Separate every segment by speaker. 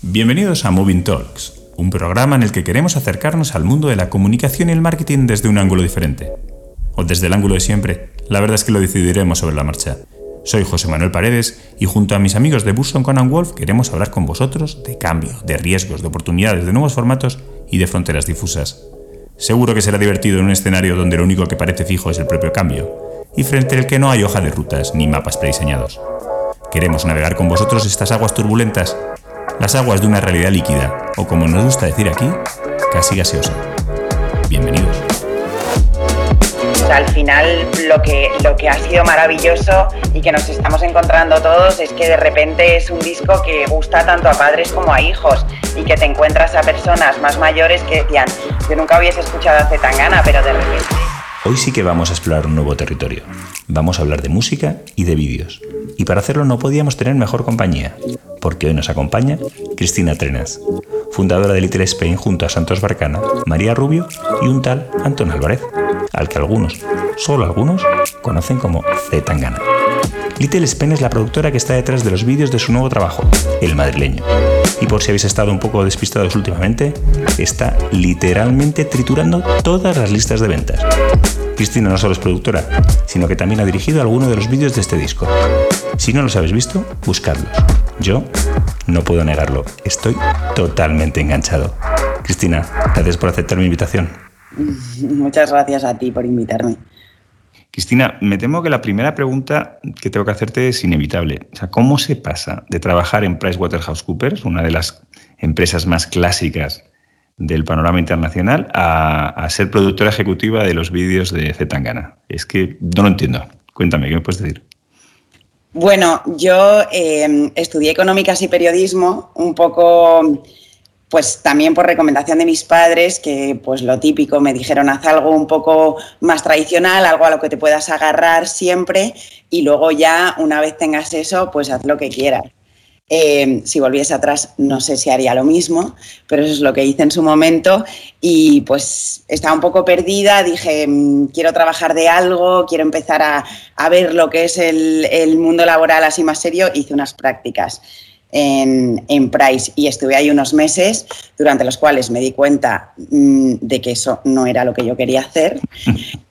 Speaker 1: Bienvenidos a Moving Talks, un programa en el que queremos acercarnos al mundo de la comunicación y el marketing desde un ángulo diferente. O desde el ángulo de siempre, la verdad es que lo decidiremos sobre la marcha. Soy José Manuel Paredes y junto a mis amigos de Busson Conan Wolf queremos hablar con vosotros de cambio, de riesgos, de oportunidades, de nuevos formatos y de fronteras difusas. Seguro que será divertido en un escenario donde lo único que parece fijo es el propio cambio y frente al que no hay hoja de rutas ni mapas prediseñados. Queremos navegar con vosotros estas aguas turbulentas las aguas de una realidad líquida, o como nos gusta decir aquí, casi gaseosa. Bienvenidos.
Speaker 2: Al final lo que, lo que ha sido maravilloso y que nos estamos encontrando todos es que de repente es un disco que gusta tanto a padres como a hijos y que te encuentras a personas más mayores que decían, yo nunca hubiese escuchado a Zetangana, pero de repente...
Speaker 1: Hoy sí que vamos a explorar un nuevo territorio. Vamos a hablar de música y de vídeos. Y para hacerlo no podíamos tener mejor compañía porque hoy nos acompaña Cristina Trenas, fundadora de Little Spain junto a Santos Barcana, María Rubio y un tal Antón Álvarez, al que algunos, solo algunos, conocen como Z Tangana. Little Spain es la productora que está detrás de los vídeos de su nuevo trabajo, El Madrileño. Y por si habéis estado un poco despistados últimamente, está literalmente triturando todas las listas de ventas. Cristina no solo es productora, sino que también ha dirigido algunos de los vídeos de este disco. Si no los habéis visto, buscadlos. Yo no puedo negarlo, estoy totalmente enganchado. Cristina, gracias por aceptar mi invitación.
Speaker 2: Muchas gracias a ti por invitarme.
Speaker 1: Cristina, me temo que la primera pregunta que tengo que hacerte es inevitable. O sea, ¿cómo se pasa de trabajar en PricewaterhouseCoopers, una de las empresas más clásicas del panorama internacional, a, ser productora ejecutiva de los vídeos de Zetangana? Es que no lo entiendo. Cuéntame, ¿qué me puedes decir?
Speaker 2: Bueno, yo em, estudié económicas y periodismo, un poco, pues también por recomendación de mis padres, que pues lo típico, me dijeron haz algo un poco más tradicional, algo a lo que te puedas agarrar siempre y luego ya una vez tengas eso, pues haz lo que quieras. Eh, si volviese atrás, no sé si haría lo mismo, pero eso es lo que hice en su momento. Y pues estaba un poco perdida, dije, mm, quiero trabajar de algo, quiero empezar a, ver lo que es el, mundo laboral así más serio. Hice unas prácticas en, Price y estuve ahí unos meses, durante los cuales me di cuenta mm, de que eso no era lo que yo quería hacer.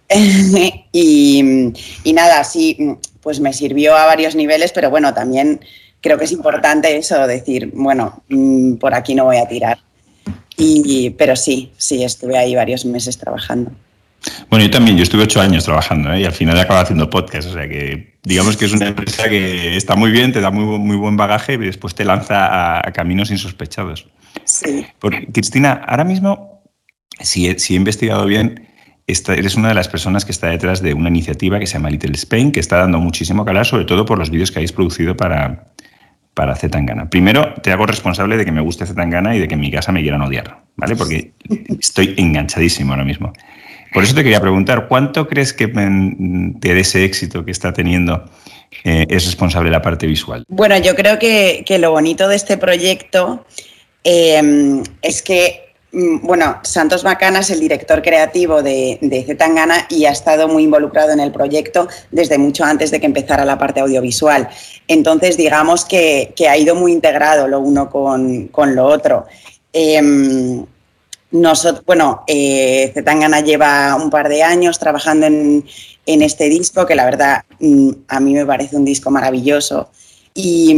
Speaker 2: y, y nada, sí, pues me sirvió a varios niveles, pero bueno, también creo que es importante eso, decir, bueno, mm, por aquí no voy a tirar. Y, pero sí, sí, estuve ahí varios meses trabajando.
Speaker 1: Bueno, yo también, yo estuve ocho años trabajando ¿eh? y al final acabo haciendo podcast, o sea que digamos que es una empresa que está muy bien, te da muy, muy buen bagaje y después te lanza a, caminos insospechados.
Speaker 2: Sí.
Speaker 1: Porque, Cristina, ahora mismo, si he, si he investigado bien, esta, eres una de las personas que está detrás de una iniciativa que se llama Little Spain, que está dando muchísimo calor, sobre todo por los vídeos que habéis producido para, para Zetangana. Primero, te hago responsable de que me guste Zetangana y de que en mi casa me quieran odiar, ¿vale? Porque estoy enganchadísimo ahora mismo. Por eso te quería preguntar, ¿cuánto crees que de ese éxito que está teniendo eh, es responsable la parte visual?
Speaker 2: Bueno, yo creo que, lo bonito de este proyecto eh, es que Mm, bueno, Santos Macana es el director creativo de, de Zetangana y ha estado muy involucrado en el proyecto desde mucho antes de que empezara la parte audiovisual. Entonces, digamos que, ha ido muy integrado lo uno con, lo otro. Em, nosotros, bueno, eh, Zetangana lleva un par de años trabajando en, en este disco, que la verdad mm, a mí me parece un disco maravilloso. Y,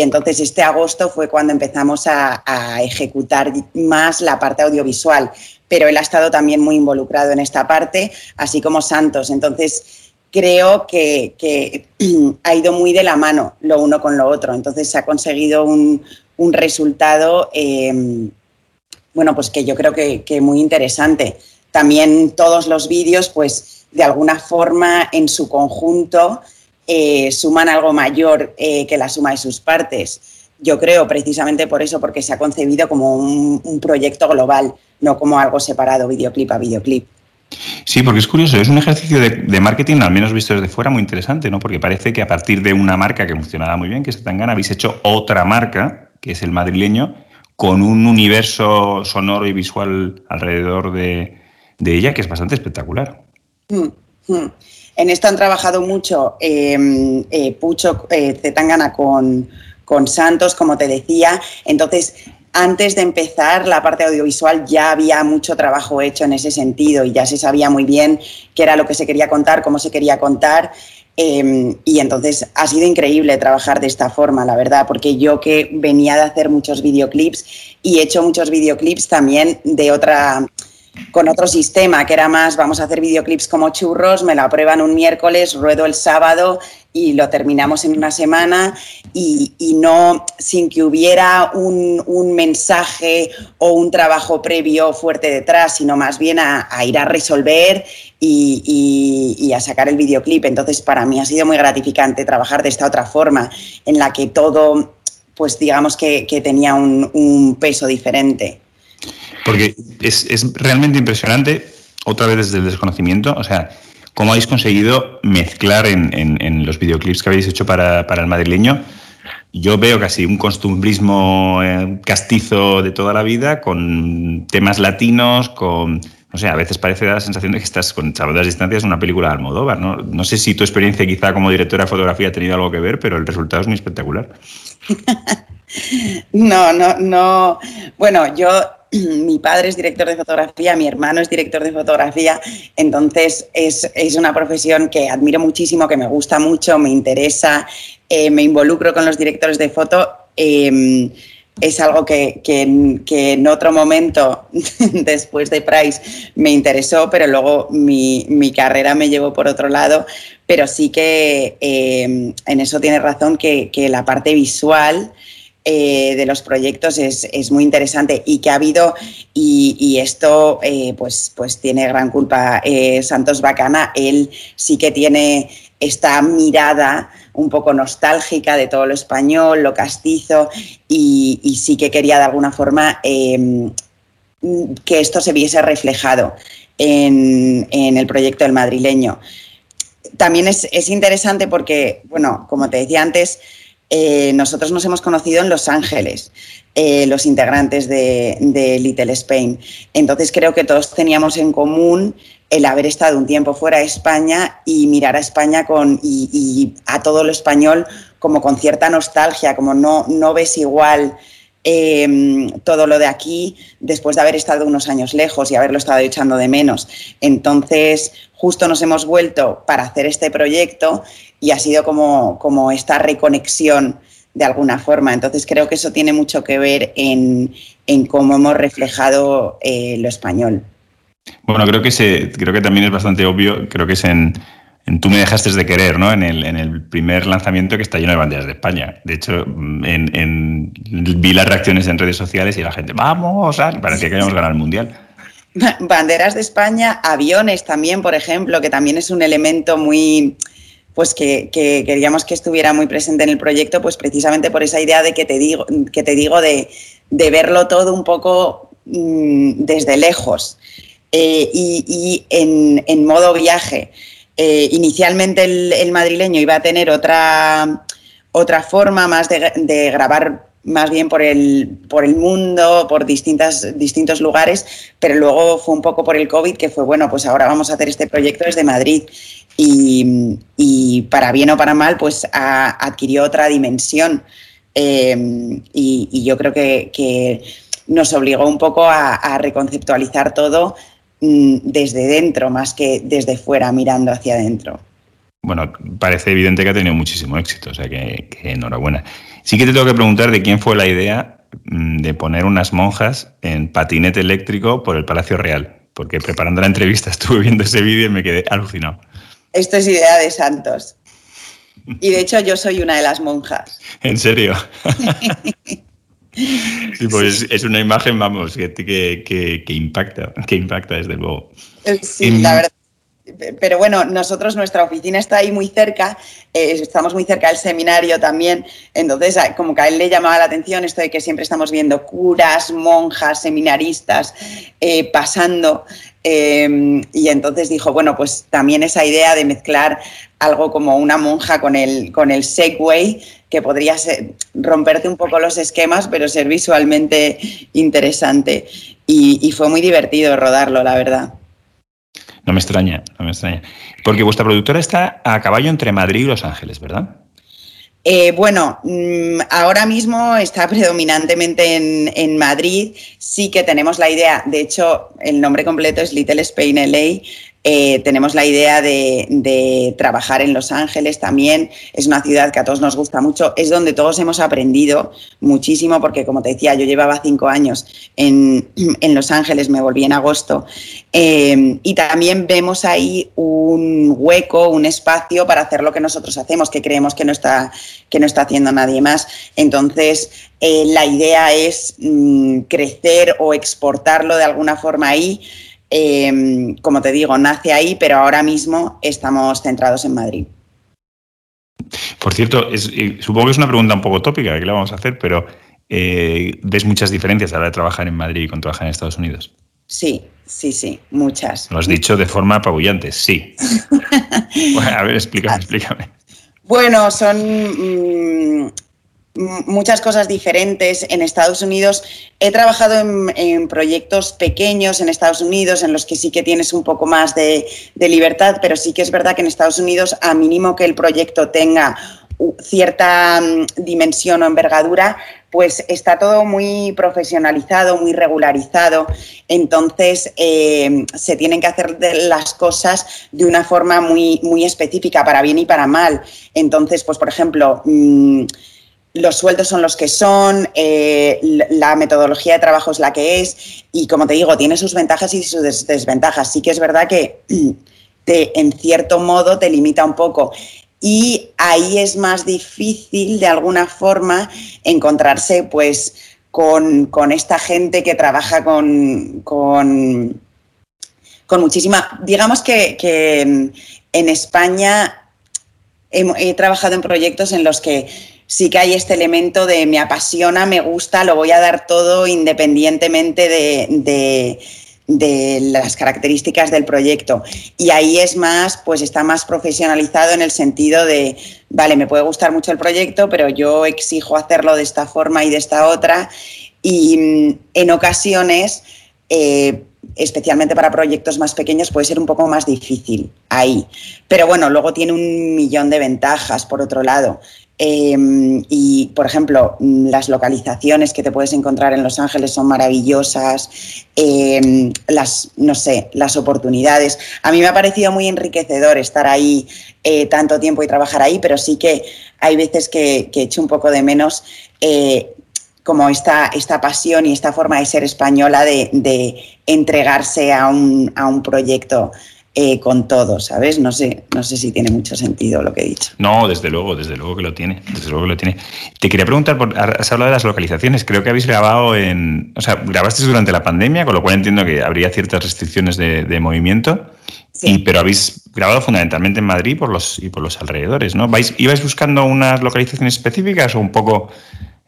Speaker 2: entonces este agosto fue cuando empezamos a, ejecutar más la parte audiovisual, pero él ha estado también muy involucrado en esta parte, así como Santos. Entonces creo que, ha ido muy de la mano lo uno con lo otro. Entonces se ha conseguido un, resultado, em, bueno, pues que yo creo que, que muy interesante. También todos los vídeos, pues de alguna forma en su conjunto, eh, suman algo mayor eh, que la suma de sus partes. Yo creo precisamente por eso, porque se ha concebido como un, proyecto global, no como algo separado, videoclip a videoclip.
Speaker 1: Sí, porque es curioso, es un ejercicio de, marketing, al menos visto desde fuera, muy interesante, ¿no? Porque parece que a partir de una marca que funcionaba muy bien, que es Tangana, habéis hecho otra marca, que es el madrileño, con un universo sonoro y visual alrededor de, ella que es bastante espectacular. Mm,
Speaker 2: mm. En esto han trabajado mucho em, eh, Pucho eh, Zetangana con, Santos, como te decía. Entonces, antes de empezar la parte audiovisual ya había mucho trabajo hecho en ese sentido y ya se sabía muy bien qué era lo que se quería contar, cómo se quería contar. Em, y entonces ha sido increíble trabajar de esta forma, la verdad, porque yo que venía de hacer muchos videoclips y he hecho muchos videoclips también de otra, con otro sistema, que era más, vamos a hacer videoclips como churros, me lo aprueban un miércoles, ruedo el sábado y lo terminamos en una semana y, no sin que hubiera un, mensaje o un trabajo previo fuerte detrás, sino más bien a, ir a resolver y, a sacar el videoclip. Entonces, para mí ha sido muy gratificante trabajar de esta otra forma, en la que todo, pues digamos que, tenía un, peso diferente.
Speaker 1: Porque es, es realmente impresionante, otra vez desde el desconocimiento, o sea, cómo habéis conseguido mezclar en, los videoclips que habéis hecho para, el madrileño. Yo veo casi un costumbrismo eh, castizo de toda la vida, con temas latinos, con, no sé, a veces parece dar la sensación de que estás con las distancias en una película de Almodóvar, ¿no? No sé si tu experiencia quizá como directora de fotografía ha tenido algo que ver, pero el resultado es muy espectacular.
Speaker 2: no, no, no. Bueno, yo mi padre es director de fotografía, mi hermano es director de fotografía, entonces es, una profesión que admiro muchísimo, que me gusta mucho, me interesa, eh, me involucro con los directores de foto. Em, es algo que, en otro momento, después de Price, me interesó, pero luego mi, carrera me llevó por otro lado. Pero sí que em, en eso tiene razón que, que la parte visual eh, de los proyectos es, muy interesante y que ha habido, y, esto eh, pues, pues tiene gran culpa eh, Santos Bacana, él sí que tiene esta mirada un poco nostálgica de todo lo español, lo castizo, y, sí que quería de alguna forma em, que esto se viese reflejado en, el proyecto del madrileño. También es, es interesante porque, bueno, como te decía antes, eh, nosotros nos hemos conocido en Los Ángeles, eh, los integrantes de, Little Spain. Entonces creo que todos teníamos en común el haber estado un tiempo fuera de España y mirar a España con, y, a todo lo español como con cierta nostalgia, como no, no ves igual em, todo lo de aquí después de haber estado unos años lejos y haberlo estado echando de menos. Entonces, justo nos hemos vuelto para hacer este proyecto y ha sido como, como esta reconexión de alguna forma. Entonces creo que eso tiene mucho que ver en, cómo hemos reflejado eh, lo español.
Speaker 1: Bueno, creo que, se, creo que también es bastante obvio, creo que es en, Tú me dejaste de querer, ¿no? En el, en el, primer lanzamiento que está lleno de banderas de España. De hecho, en, vi las reacciones en redes sociales y la gente, vamos, parecía que habíamos ganado el Mundial.
Speaker 2: Banderas de España, aviones también, por ejemplo, que también es un elemento muy, pues que, queríamos que estuviera muy presente en el proyecto, pues precisamente por esa idea de que te digo, que te digo de, verlo todo un poco mm, desde lejos eh, y, en, modo viaje. Eh, inicialmente el, madrileño iba a tener otra, otra forma más de, grabar más bien por el, por el mundo, por distintas, distintos lugares, pero luego fue un poco por el COVID que fue, bueno, pues ahora vamos a hacer este proyecto desde Madrid y, para bien o para mal, pues adquirió otra dimensión. Eh, y, yo creo que, nos obligó un poco a, reconceptualizar todo desde dentro más que desde fuera, mirando hacia adentro.
Speaker 1: Bueno, parece evidente que ha tenido muchísimo éxito, o sea que, que enhorabuena. Sí que te tengo que preguntar de quién fue la idea mm, de poner unas monjas en patinete eléctrico por el Palacio Real, porque preparando la entrevista estuve viendo ese vídeo y me quedé alucinado.
Speaker 2: Esto es idea de Santos. Y de hecho yo soy una de las monjas.
Speaker 1: ¿En serio? sí, pues es una imagen, vamos, que, que, que, impacta, que impacta desde luego.
Speaker 2: Eh, sí, la verdad. Pero bueno, nosotros, nuestra oficina está ahí muy cerca, eh, estamos muy cerca del seminario también, entonces como que a él le llamaba la atención esto de que siempre estamos viendo curas, monjas, seminaristas eh, pasando Em, y entonces dijo, bueno, pues también esa idea de mezclar algo como una monja con el, con el Segway, que podría ser, romperte un poco los esquemas, pero ser visualmente interesante. Y, fue muy divertido rodarlo, la verdad.
Speaker 1: No me extraña, no me extraña. Porque vuestra productora está a caballo entre Madrid y Los Ángeles, ¿verdad?
Speaker 2: Eh, bueno, mm, ahora mismo está predominantemente en, Madrid. Sí que tenemos la idea, de hecho, el nombre completo es Little Spain LA. Eh, tenemos la idea de, trabajar en Los Ángeles también. Es una ciudad que a todos nos gusta mucho. Es donde todos hemos aprendido muchísimo, porque como te decía, yo llevaba cinco años en, Los Ángeles, me volví en agosto. Eh, y también vemos ahí un hueco, un espacio para hacer lo que nosotros hacemos, que creemos que no está, que no está haciendo nadie más. Entonces, eh, la idea es mm, crecer o exportarlo de alguna forma ahí. Em, como te digo, nace ahí, pero ahora mismo estamos centrados en Madrid.
Speaker 1: Por cierto, supongo que es una pregunta un poco tópica que le vamos a hacer, pero eh, ¿ves muchas diferencias a la hora de trabajar en Madrid y con trabajar en Estados Unidos?
Speaker 2: Sí, sí, sí, muchas.
Speaker 1: Lo has dicho de forma apabullante, sí. a ver, explícame, explícame.
Speaker 2: Bueno, son mm, muchas cosas diferentes. En Estados Unidos he trabajado en, proyectos pequeños en Estados Unidos en los que sí que tienes un poco más de, libertad, pero sí que es verdad que en Estados Unidos, a mínimo que el proyecto tenga cierta mm, dimensión o envergadura, pues está todo muy profesionalizado, muy regularizado. Entonces eh, se tienen que hacer las cosas de una forma muy, muy específica, para bien y para mal. Entonces, pues por ejemplo, mm, los sueldos son los que son, eh, la metodología de trabajo es la que es y como te digo, tiene sus ventajas y sus desventajas. Sí que es verdad que te, en cierto modo te limita un poco y ahí es más difícil de alguna forma encontrarse pues con, esta gente que trabaja con, con, muchísima... Digamos que, en España he trabajado en proyectos en los que sí que hay este elemento de me apasiona, me gusta, lo voy a dar todo independientemente de, las características del proyecto. Y ahí es más, pues está más profesionalizado en el sentido de, vale, me puede gustar mucho el proyecto, pero yo exijo hacerlo de esta forma y de esta otra. Y mm, en ocasiones, eh, especialmente para proyectos más pequeños, puede ser un poco más difícil ahí. Pero bueno, luego tiene un millón de ventajas, por otro lado. Em, y, por ejemplo, las localizaciones que te puedes encontrar en Los Ángeles son maravillosas, em, las, no sé, las oportunidades. A mí me ha parecido muy enriquecedor estar ahí eh, tanto tiempo y trabajar ahí, pero sí que hay veces que, que echo un poco de menos eh, como esta, esta pasión y esta forma de ser española de, de entregarse a un, a un proyecto eh, con todo, ¿sabes? No sé, no sé si tiene mucho sentido lo que he dicho.
Speaker 1: No, desde luego, desde luego que lo tiene, desde luego que lo tiene. Te quería preguntar, has hablado de las localizaciones, creo que habéis grabado en, o sea, grabasteis durante la pandemia, con lo cual entiendo que habría ciertas restricciones de, movimiento, sí. pero habéis grabado fundamentalmente en Madrid por los, y por los alrededores, ¿no? ¿Vais, ¿Ibais buscando unas localizaciones específicas o un poco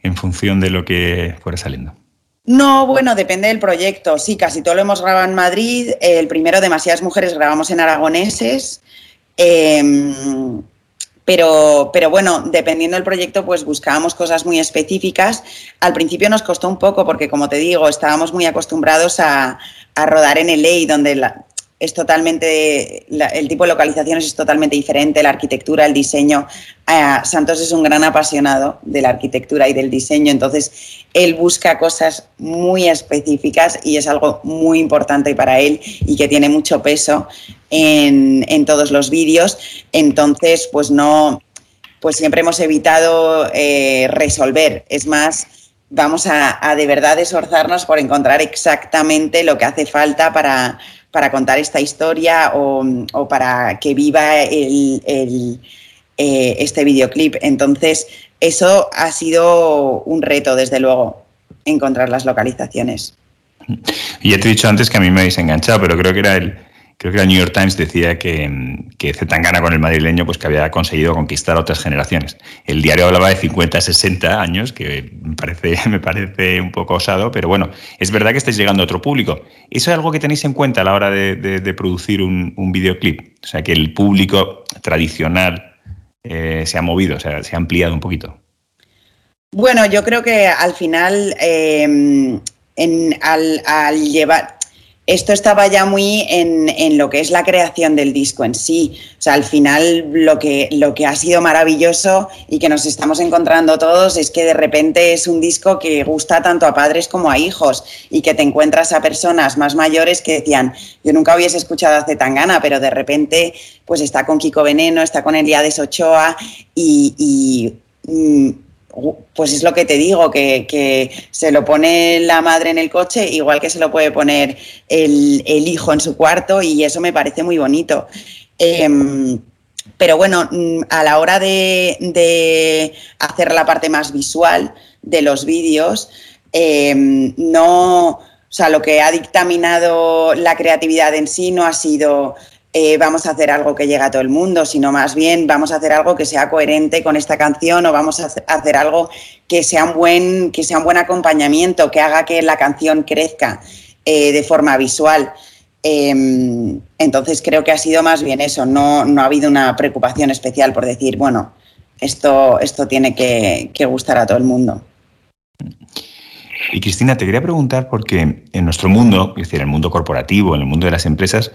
Speaker 1: en función de lo que fuera saliendo?
Speaker 2: No, bueno, depende del proyecto. Sí, casi todo lo hemos grabado en Madrid. El primero, Demasiadas Mujeres, grabamos en Aragoneses. Em, pero, pero bueno, dependiendo del proyecto, pues buscábamos cosas muy específicas. Al principio nos costó un poco porque, como te digo, estábamos muy acostumbrados a, rodar en LA, donde la, es totalmente, el tipo de localizaciones es totalmente diferente, la arquitectura, el diseño. Eh, Santos es un gran apasionado de la arquitectura y del diseño, entonces él busca cosas muy específicas y es algo muy importante para él y que tiene mucho peso en, todos los vídeos. Entonces, pues no, pues siempre hemos evitado eh, resolver. Es más, vamos a de verdad esforzarnos por encontrar exactamente lo que hace falta para para contar esta historia o, para que viva el, eh, este videoclip. Entonces, eso ha sido un reto, desde luego, encontrar las localizaciones.
Speaker 1: Y ya te he dicho antes que a mí me habéis enganchado, pero creo que era el, creo que el New York Times decía que, que Zetangana con el madrileño pues que había conseguido conquistar otras generaciones. El diario hablaba de 50, 60 años, que me parece, me parece un poco osado, pero bueno, es verdad que estáis llegando a otro público. ¿Eso es algo que tenéis en cuenta a la hora de, producir un, videoclip? O sea, que el público tradicional eh, se ha movido, o sea, se ha ampliado un poquito.
Speaker 2: Bueno, yo creo que al final, eh, al llevar esto estaba ya muy en, lo que es la creación del disco en sí. O sea, al final lo que, lo que ha sido maravilloso y que nos estamos encontrando todos es que de repente es un disco que gusta tanto a padres como a hijos y que te encuentras a personas más mayores que decían, yo nunca hubiese escuchado a Zetangana, pero de repente pues está con Kiko Veneno, está con Eliades Ochoa y, mm, pues es lo que te digo, que, se lo pone la madre en el coche, igual que se lo puede poner el, hijo en su cuarto, y eso me parece muy bonito. Em, pero bueno, mm, a la hora de, hacer la parte más visual de los vídeos, em, no, o sea, lo que ha dictaminado la creatividad en sí no ha sido eh, vamos a hacer algo que llegue a todo el mundo, sino más bien vamos a hacer algo que sea coherente con esta canción o vamos a hacer algo que sea un buen, que sea un buen acompañamiento, que haga que la canción crezca eh, de forma visual. Em, entonces creo que ha sido más bien eso, no, no, ha habido una preocupación especial por decir, bueno, esto, esto tiene que, que gustar a todo el mundo.
Speaker 1: Y Cristina, te quería preguntar porque en nuestro mundo, es decir, en el mundo corporativo, en el mundo de las empresas,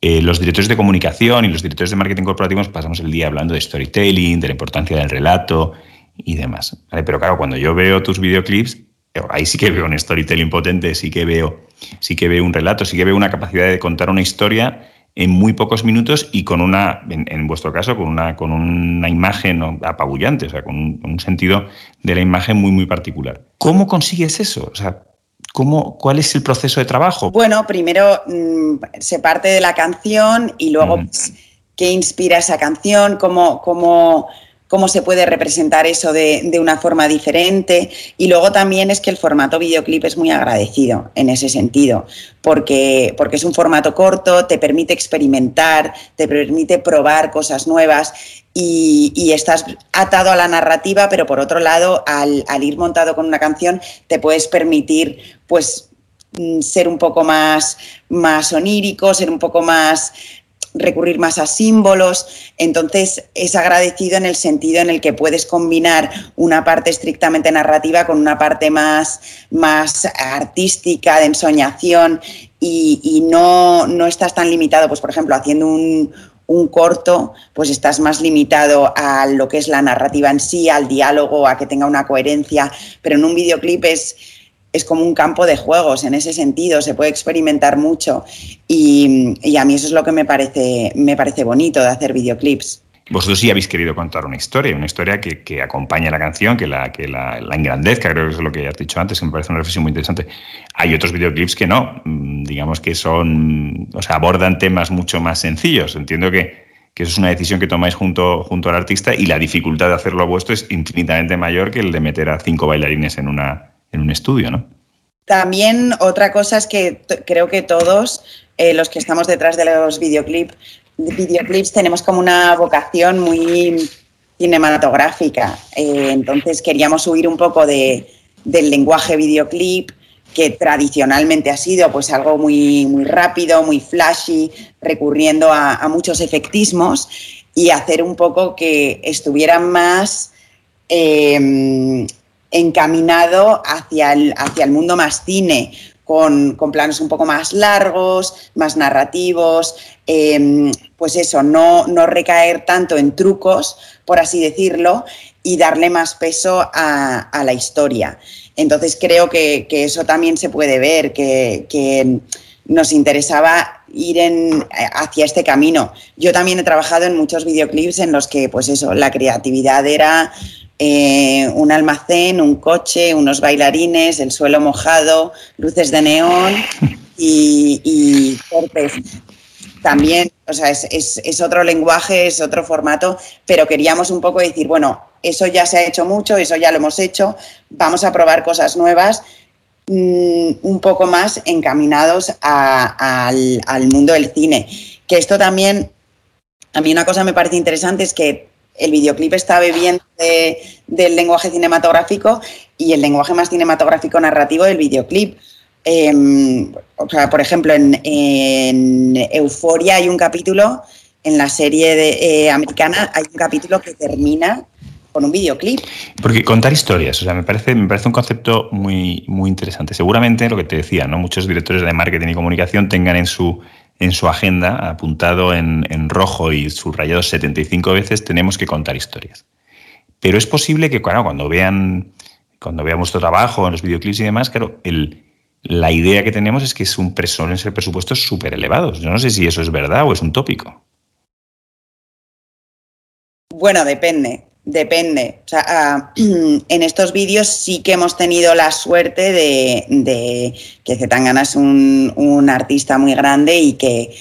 Speaker 1: eh, los directores de comunicación y los directores de marketing corporativo pasamos el día hablando de storytelling, de la importancia del relato y demás. Pero claro, cuando yo veo tus videoclips, eh, ahí sí que veo un storytelling potente, sí que veo, sí que veo un relato, sí que veo una capacidad de contar una historia en muy pocos minutos y con una, en, vuestro caso, con una, con una imagen apabullante, o sea, con un, sentido de la imagen muy, muy particular. ¿Cómo consigues eso? ¿Cómo, ¿Cuál es el proceso de trabajo?
Speaker 2: Bueno, primero mm, se parte de la canción y luego mm. pues, qué inspira esa canción, cómo, cómo, cómo se puede representar eso de, una forma diferente. Y luego también es que el formato videoclip es muy agradecido en ese sentido, porque, porque es un formato corto, te permite experimentar, te permite probar cosas nuevas y, estás atado a la narrativa, pero por otro lado, al, ir montado con una canción, te puedes permitir, pues, mm, ser un poco más, más onírico, ser un poco más recurrir más a símbolos. Entonces, es agradecido en el sentido en el que puedes combinar una parte estrictamente narrativa con una parte más, más artística, de ensoñación, y, y no, no, estás tan limitado, pues, por ejemplo, haciendo un, un corto, pues estás más limitado a lo que es la narrativa en sí, al diálogo, a que tenga una coherencia, pero en un videoclip es, es como un campo de juegos en ese sentido, se puede experimentar mucho y, a mí eso es lo que me parece, me parece bonito de hacer videoclips.
Speaker 1: Vosotros sí habéis querido contar una historia, una historia que, que acompañe la canción, que, la, que la, la, engrandezca, creo que es lo que has dicho antes, que me parece una reflexión muy interesante. Hay otros videoclips que no, mm, digamos que son, o sea, abordan temas mucho más sencillos. Entiendo que, que eso es una decisión que tomáis junto, junto al artista y la dificultad de hacerlo a vuestro es infinitamente mayor que el de meter a cinco bailarines en, una, en un estudio, ¿no?
Speaker 2: También otra cosa es que creo que todos eh, los que estamos detrás de los videoclips videoclips tenemos como una vocación muy cinematográfica. Eh, entonces queríamos huir un poco de, del lenguaje videoclip, que tradicionalmente ha sido pues algo muy, muy rápido, muy flashy, recurriendo a, muchos efectismos y hacer un poco que estuviera más em, encaminado hacia el, hacia el mundo más cine, con, con, planos un poco más largos, más narrativos, em, pues eso, no, no recaer tanto en trucos, por así decirlo, y darle más peso a, la historia. Entonces creo que, eso también se puede ver, que, nos interesaba ir en, hacia este camino. Yo también he trabajado en muchos videoclips en los que, pues eso, la creatividad era eh, un almacén, un coche, unos bailarines, el suelo mojado, luces de neón y, y cortes también, o sea, es, otro lenguaje, es otro formato, pero queríamos un poco decir, bueno, eso ya se ha hecho mucho, eso ya lo hemos hecho, vamos a probar cosas nuevas, mm, un poco más encaminados al, mundo del cine. Que esto también, a mí una cosa me parece interesante es que el videoclip está bebiendo del lenguaje cinematográfico y el lenguaje más cinematográfico narrativo del videoclip. Em, o sea, por ejemplo, en, Euforia hay un capítulo, en la serie eh, americana hay un capítulo que termina con un videoclip.
Speaker 1: Porque contar historias, o sea, me parece, me parece un concepto muy, muy interesante. Seguramente lo que te decía, ¿no? Muchos directores de marketing y comunicación tengan en su, en su agenda, apuntado en, en rojo y subrayado 75 veces, tenemos que contar historias. Pero es posible que cuando vean, cuando vean vuestro trabajo en los videoclips y demás, claro, la idea que tenemos es que es un suelen ser presupuestos súper elevados. Yo no sé si eso es verdad o es un tópico.
Speaker 2: Bueno, depende. Depende. O sea, ah, en estos vídeos sí que hemos tenido la suerte de, que Zetangana es un, artista muy grande y que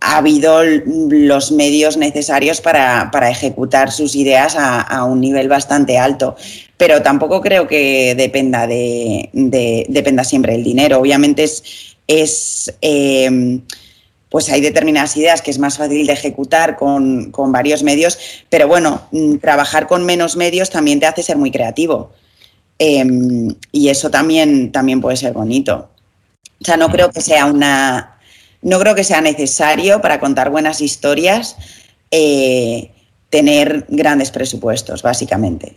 Speaker 2: ha habido los medios necesarios para, ejecutar sus ideas a, un nivel bastante alto. Pero tampoco creo que dependa, de, dependa siempre del dinero. Obviamente es, es eh, pues hay determinadas ideas que es más fácil de ejecutar con, varios medios, pero bueno, mm, trabajar con menos medios también te hace ser muy creativo. Em, y eso también, también puede ser bonito. O sea, no creo que sea una. No creo que sea necesario para contar buenas historias eh, tener grandes presupuestos, básicamente.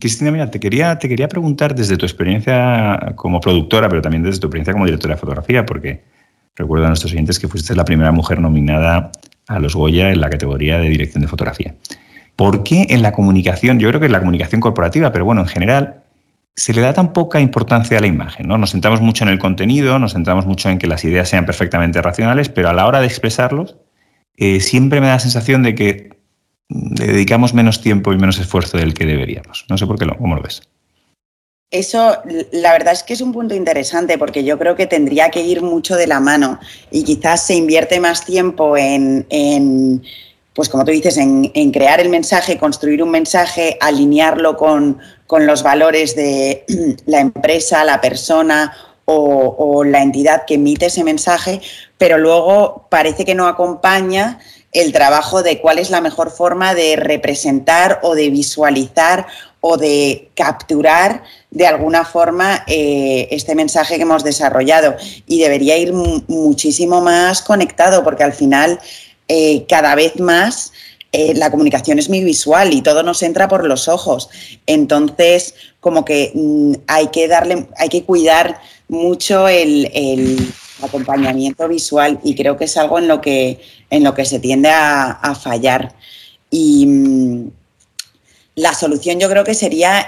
Speaker 1: Cristina, mira, te quería, te quería preguntar desde tu experiencia como productora, pero también desde tu experiencia como directora de fotografía, porque Recuerdo a nuestros oyentes que fuiste la primera mujer nominada a los Goya en la categoría de dirección de fotografía. ¿Por qué en la comunicación, yo creo que en la comunicación corporativa, pero bueno, en general, se le da tan poca importancia a la imagen? ¿no? Nos centramos mucho en el contenido, nos centramos mucho en que las ideas sean perfectamente racionales, pero a la hora de expresarlos, eh, siempre me da la sensación de que le dedicamos menos tiempo y menos esfuerzo del que deberíamos. No sé por qué, lo, ¿cómo lo ves?
Speaker 2: Eso, la verdad es que es un punto interesante porque yo creo que tendría que ir mucho de la mano y quizás se invierte más tiempo en, pues como tú dices, en, crear el mensaje, construir un mensaje, alinearlo con, los valores de la empresa, la persona o, o la entidad que emite ese mensaje, pero luego parece que no acompaña el trabajo de cuál es la mejor forma de representar o de visualizar o de capturar de alguna forma eh, este mensaje que hemos desarrollado y debería ir muchísimo más conectado porque al final eh, cada vez más eh, la comunicación es muy visual y todo nos entra por los ojos. Entonces, como que mm, hay que darle, hay que cuidar mucho el, acompañamiento visual y creo que es algo en lo que, en lo que se tiende a, fallar. Y mm, la solución yo creo que sería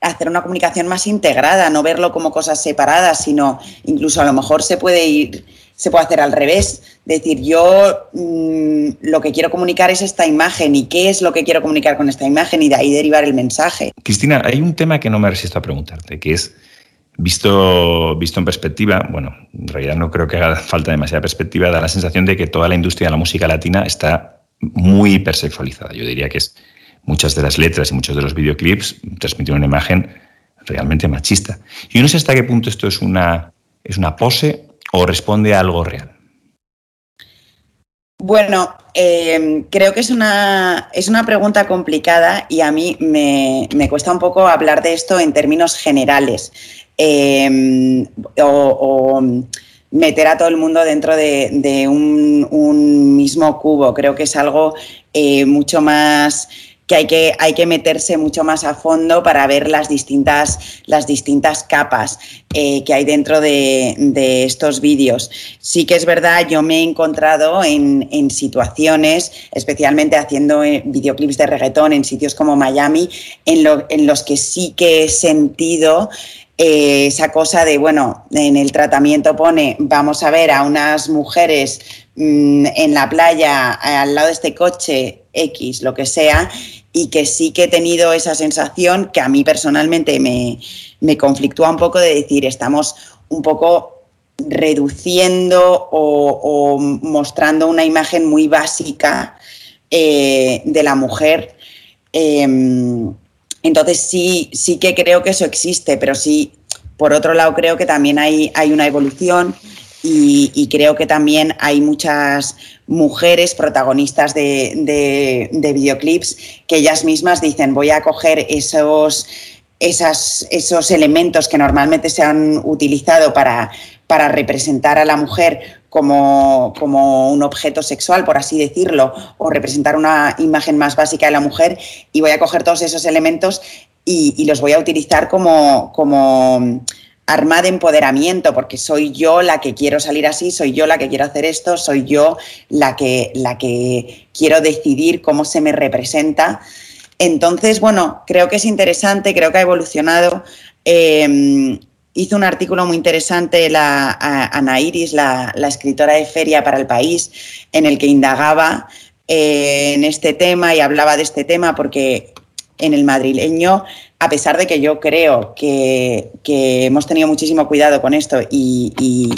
Speaker 2: hacer una comunicación más integrada, no verlo como cosas separadas, sino incluso a lo mejor se puede ir, se puede hacer al revés, decir yo mm, lo que quiero comunicar es esta imagen y qué es lo que quiero comunicar con esta imagen y de ahí derivar el mensaje.
Speaker 1: Cristina, hay un tema que no me resisto a preguntarte, que es Visto, visto en perspectiva, bueno, en realidad no creo que haga falta demasiada perspectiva, da la sensación de que toda la industria de la música latina está muy hipersexualizada. Yo diría que es muchas de las letras y muchos de los videoclips transmiten una imagen realmente machista. Y no sé hasta qué punto esto es una, es una pose o responde a algo real.
Speaker 2: Bueno, em, creo que es una, es una pregunta complicada y a mí me, cuesta un poco hablar de esto en términos generales em, o, meter a todo el mundo dentro de, un, un, mismo cubo. Creo que es algo eh, mucho más que hay que, hay que meterse mucho más a fondo para ver las distintas, las distintas capas eh, que hay dentro de, estos vídeos. Sí que es verdad, yo me he encontrado en, situaciones, especialmente haciendo eh, videoclips de reggaetón en sitios como Miami, en, en los que sí que he sentido eh, esa cosa de, bueno, en el tratamiento pone, vamos a ver a unas mujeres mm, en la playa al lado de este coche X, lo que sea, y que sí que he tenido esa sensación que a mí personalmente me, conflictúa un poco de decir, estamos un poco reduciendo o, mostrando una imagen muy básica eh, de la mujer. Em, entonces sí, sí que creo que eso existe, pero sí, por otro lado, creo que también hay, hay una evolución y, creo que también hay muchas mujeres protagonistas de, videoclips que ellas mismas dicen voy a coger esos, esos elementos que normalmente se han utilizado para, para representar a la mujer como, como, un objeto sexual, por así decirlo, o representar una imagen más básica de la mujer, y voy a coger todos esos elementos y, los voy a utilizar como, como arma de empoderamiento, porque soy yo la que quiero salir así, soy yo la que quiero hacer esto, soy yo la que, la que quiero decidir cómo se me representa. Entonces, bueno, creo que es interesante, creo que ha evolucionado. Em, hizo un artículo muy interesante la, Ana Iris, la, escritora de Feria para el País, en el que indagaba eh, en este tema y hablaba de este tema porque en el madrileño, a pesar de que yo creo que, hemos tenido muchísimo cuidado con esto y,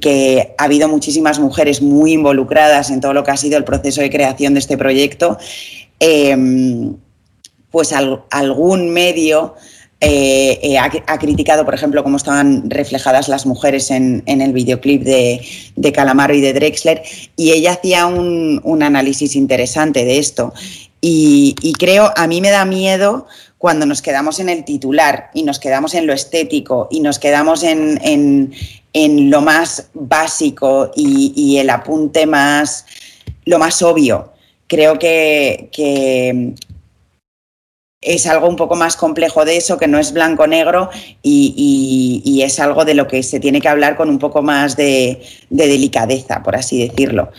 Speaker 2: que ha habido muchísimas mujeres muy involucradas en todo lo que ha sido el proceso de creación de este proyecto, em, pues algún medio eh, eh, ha, criticado, por ejemplo, cómo estaban reflejadas las mujeres en, el videoclip de, Calamaro y de Drexler, y ella hacía un, análisis interesante de esto. Y, creo, a mí me da miedo cuando nos quedamos en el titular y nos quedamos en lo estético y nos quedamos en, lo más básico y, el apunte más, lo más obvio. Creo que, es algo un poco más complejo de eso, que no es blanco-negro y, es algo de lo que se tiene que hablar con un poco más de, delicadeza, por así decirlo.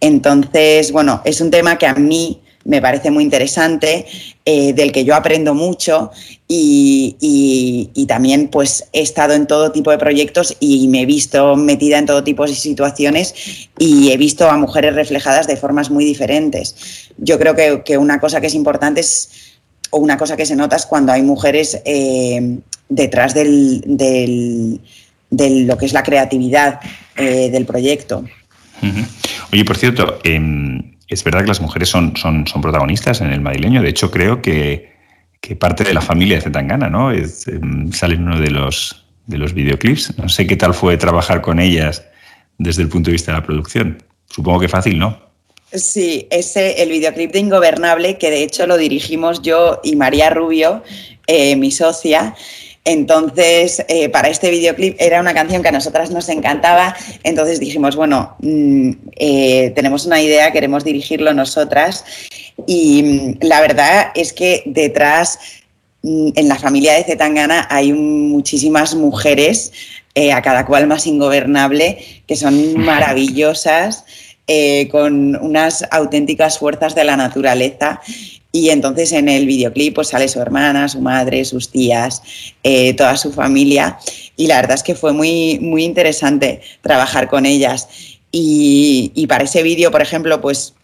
Speaker 2: Entonces, bueno, es un tema que a mí me parece muy interesante, eh, del que yo aprendo mucho y, y, también pues he estado en todo tipo de proyectos y me he visto metida en todo tipo de situaciones y he visto a mujeres reflejadas de formas muy diferentes. Yo creo que, que una cosa que es importante es o una cosa que se nota es cuando hay mujeres eh, detrás del, de lo que es la creatividad eh, del proyecto.
Speaker 1: Oye, por cierto, em, es verdad que las mujeres son, son, son, protagonistas en el madrileño. De hecho, creo que, parte de la familia de Zetangana, ¿no? Es, em, sale en uno de los, de los videoclips. No sé qué tal fue trabajar con ellas desde el punto de vista de la producción. Supongo que fácil, ¿no?
Speaker 2: Sí, ese, el videoclip de Ingobernable, que de hecho lo dirigimos yo y María Rubio, eh, mi socia. Entonces, eh, para este videoclip era una canción que a nosotras nos encantaba, entonces dijimos, bueno, mm, eh, tenemos una idea, queremos dirigirlo nosotras. Y mm, la verdad es que detrás, mm, en la familia de Zetangana, hay muchísimas mujeres, a cada cual más ingobernable, que son maravillosas. Eh, con unas auténticas fuerzas de la naturaleza. Y entonces en el videoclip pues sale su hermana, su madre, sus tías, eh, toda su familia. Y la verdad es que fue muy, muy interesante trabajar con ellas. Y, y para ese vídeo, por ejemplo, pues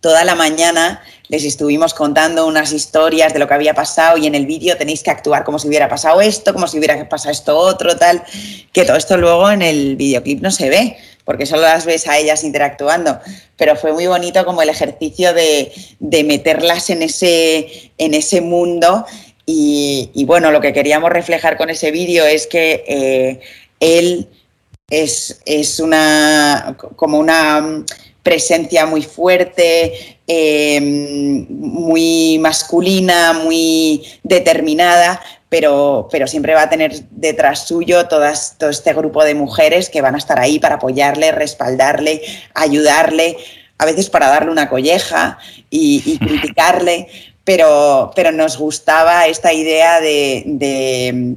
Speaker 2: toda la mañana les estuvimos contando unas historias de lo que había pasado y en el vídeo tenéis que actuar como si hubiera pasado esto, como si hubiera pasado esto otro, tal, que todo esto luego en el videoclip no se ve, porque solo las ves a ellas interactuando, pero fue muy bonito como el ejercicio de, meterlas en ese, en ese mundo y, bueno, lo que queríamos reflejar con ese vídeo es que eh, él es, es, una como una presencia muy fuerte, eh, muy masculina, muy determinada, pero, pero siempre va a tener detrás suyo todas, todo este grupo de mujeres que van a estar ahí para apoyarle, respaldarle, ayudarle, a veces para darle una colleja y, criticarle, pero, pero nos gustaba esta idea de,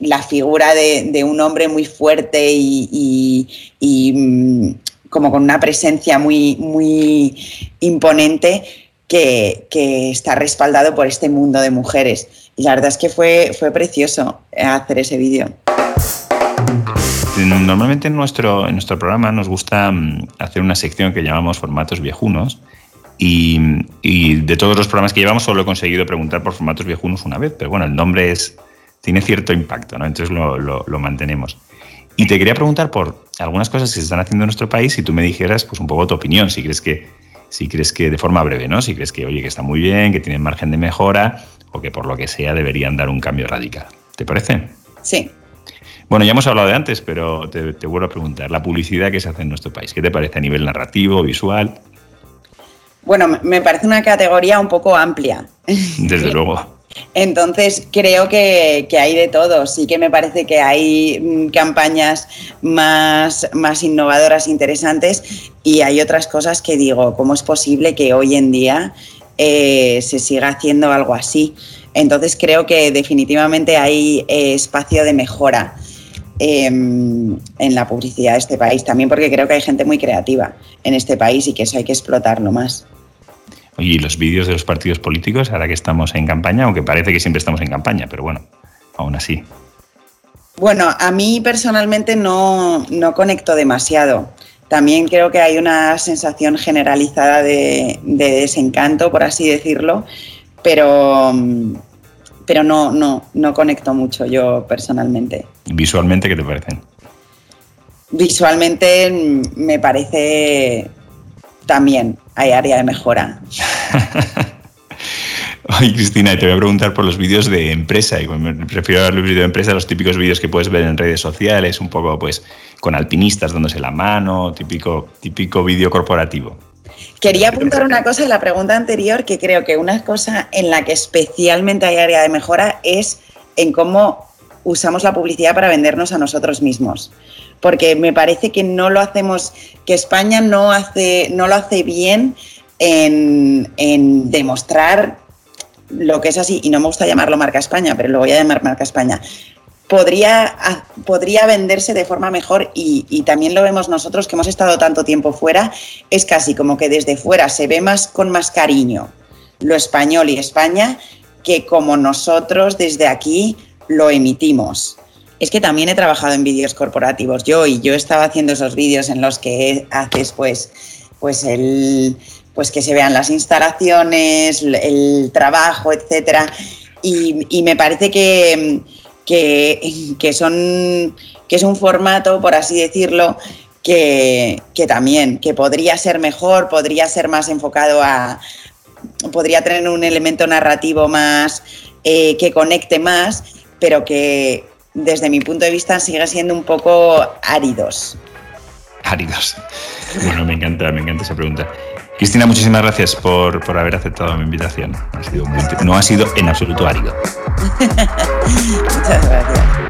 Speaker 2: la figura de, un hombre muy fuerte y, mm, como con una presencia muy, muy imponente que, que, está respaldado por este mundo de mujeres. Y la verdad es que fue, fue precioso hacer ese vídeo.
Speaker 1: Normalmente en nuestro, en nuestro programa nos gusta mm, hacer una sección que llamamos formatos viejunos. Y, y, de todos los programas que llevamos solo he conseguido preguntar por formatos viejunos una vez, pero bueno, el nombre es, tiene cierto impacto, ¿no? entonces lo, lo mantenemos. Y te quería preguntar por algunas cosas que se están haciendo en nuestro país y tú me dijeras pues un poco tu opinión, si crees que, si crees que de forma breve, ¿no? Si crees que, oye, que está muy bien, que tienen margen de mejora o que por lo que sea deberían dar un cambio radical. ¿Te parece?
Speaker 2: Sí.
Speaker 1: Bueno, ya hemos hablado de antes, pero te, vuelvo a preguntar, la publicidad que se hace en nuestro país, ¿qué te parece a nivel narrativo, visual?
Speaker 2: Bueno, me parece una categoría un poco amplia.
Speaker 1: Desde luego.
Speaker 2: Entonces creo que, hay de todo. Sí que me parece que hay mm, campañas más, más innovadoras, interesantes, y hay otras cosas que digo, ¿cómo es posible que hoy en día eh, se siga haciendo algo así? Entonces creo que definitivamente hay eh, espacio de mejora. Em, en la publicidad de este país, también porque creo que hay gente muy creativa en este país y que eso hay que explotarlo más.
Speaker 1: Y los vídeos de los partidos políticos, ahora que estamos en campaña, aunque parece que siempre estamos en campaña, pero bueno, aún así.
Speaker 2: Bueno, a mí personalmente no, no conecto demasiado. También creo que hay una sensación generalizada de, de desencanto, por así decirlo, pero, pero no, no, no conecto mucho yo personalmente.
Speaker 1: ¿Visualmente qué te parecen?
Speaker 2: Visualmente mm, me parece también hay área de mejora.
Speaker 1: Ay, Cristina, te voy a preguntar por los vídeos de empresa. Y me refiero a los vídeos de empresa, los típicos vídeos que puedes ver en redes sociales, un poco pues con alpinistas dándose la mano, típico, típico vídeo corporativo.
Speaker 2: Quería apuntar una cosa en la pregunta anterior, que creo que una cosa en la que especialmente hay área de mejora es en cómo usamos la publicidad para vendernos a nosotros mismos. Porque me parece que no lo hacemos, que España no, hace, no lo hace bien en, demostrar lo que es así, y no me gusta llamarlo marca España, pero lo voy a llamar marca España, podría, podría venderse de forma mejor y, también lo vemos nosotros que hemos estado tanto tiempo fuera, es casi como que desde fuera se ve más con más cariño lo español y España que como nosotros desde aquí lo emitimos. Es que también he trabajado en vídeos corporativos yo y yo estaba haciendo esos vídeos en los que haces pues, pues el pues que se vean las instalaciones, el trabajo, etcétera. y me parece que, que, son, que es un formato, por así decirlo, que, también, que podría ser mejor, podría ser más enfocado a, podría tener un elemento narrativo más, eh, que conecte más, pero que desde mi punto de vista sigue siendo un poco áridos.
Speaker 1: Áridos. Bueno, me encanta, me encanta esa pregunta. Cristina, muchísimas gracias por, haber aceptado mi invitación. no ha sido en absoluto árido.
Speaker 2: Muchas gracias.